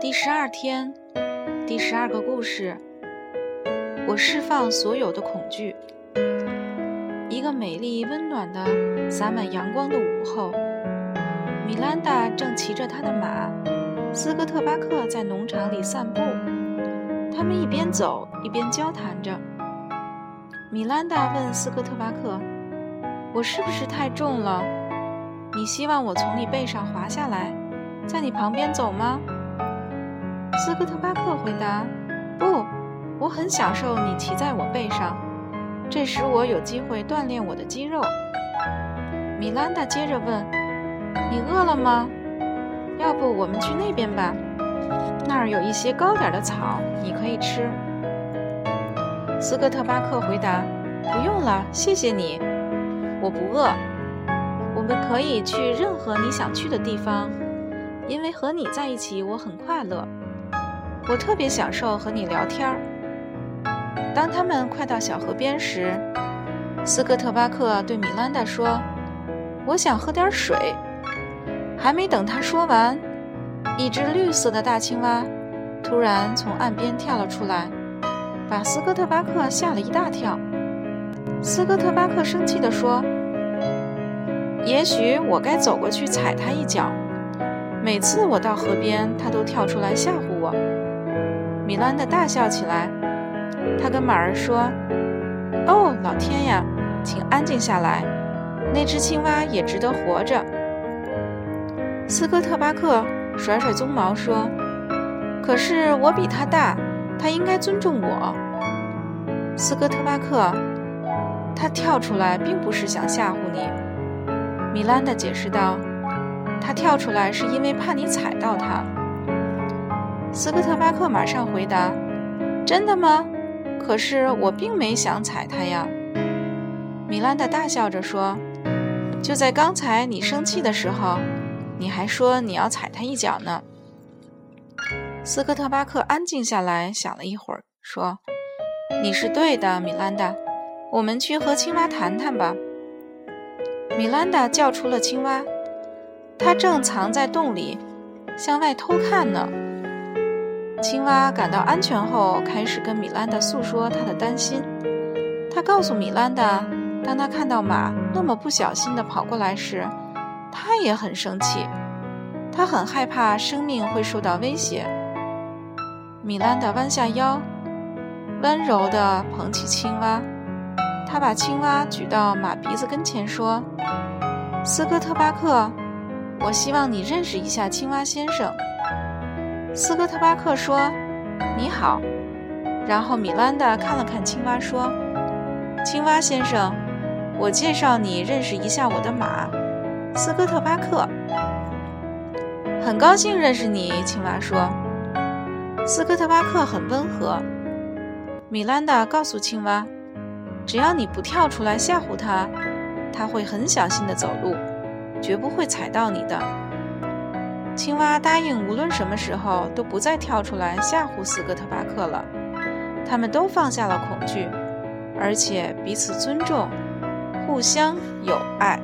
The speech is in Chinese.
第十二天，第十二个故事。我释放所有的恐惧。一个美丽温暖的、洒满阳光的午后，米兰达正骑着他的马，斯科特巴克在农场里散步。他们一边走一边交谈着。米兰达问斯科特巴克：“我是不是太重了？你希望我从你背上滑下来，在你旁边走吗？”斯科特巴克回答：“不，我很享受你骑在我背上，这使我有机会锻炼我的肌肉。”米兰达接着问：“你饿了吗？要不我们去那边吧，那儿有一些高点的草，你可以吃。”斯科特巴克回答：“不用了，谢谢你，我不饿。我们可以去任何你想去的地方，因为和你在一起我很快乐。”我特别享受和你聊天儿。当他们快到小河边时，斯科特巴克对米兰达说：“我想喝点水。”还没等他说完，一只绿色的大青蛙突然从岸边跳了出来，把斯科特巴克吓了一大跳。斯科特巴克生气地说：“也许我该走过去踩它一脚。每次我到河边，它都跳出来吓唬我。”米兰达大笑起来，他跟马儿说：“哦，老天呀，请安静下来，那只青蛙也值得活着。”斯科特巴克甩甩鬃毛说：“可是我比他大，他应该尊重我。”斯科特巴克，他跳出来并不是想吓唬你，米兰达解释道：“他跳出来是因为怕你踩到他。”斯科特巴克马上回答：“真的吗？可是我并没想踩它呀。”米兰达大笑着说：“就在刚才你生气的时候，你还说你要踩它一脚呢。”斯科特巴克安静下来，想了一会儿，说：“你是对的，米兰达，我们去和青蛙谈谈吧。”米兰达叫出了青蛙，它正藏在洞里，向外偷看呢。青蛙感到安全后，开始跟米兰达诉说他的担心。他告诉米兰达，当他看到马那么不小心地跑过来时，他也很生气。他很害怕生命会受到威胁。米兰达弯下腰，温柔地捧起青蛙。他把青蛙举到马鼻子跟前，说：“斯科特巴克，我希望你认识一下青蛙先生。”斯科特巴克说：“你好。”然后米兰达看了看青蛙，说：“青蛙先生，我介绍你认识一下我的马，斯科特巴克。”很高兴认识你，青蛙说。斯科特巴克很温和。米兰达告诉青蛙：“只要你不跳出来吓唬他，他会很小心地走路，绝不会踩到你的。”青蛙答应，无论什么时候都不再跳出来吓唬四个特巴克了。他们都放下了恐惧，而且彼此尊重，互相友爱。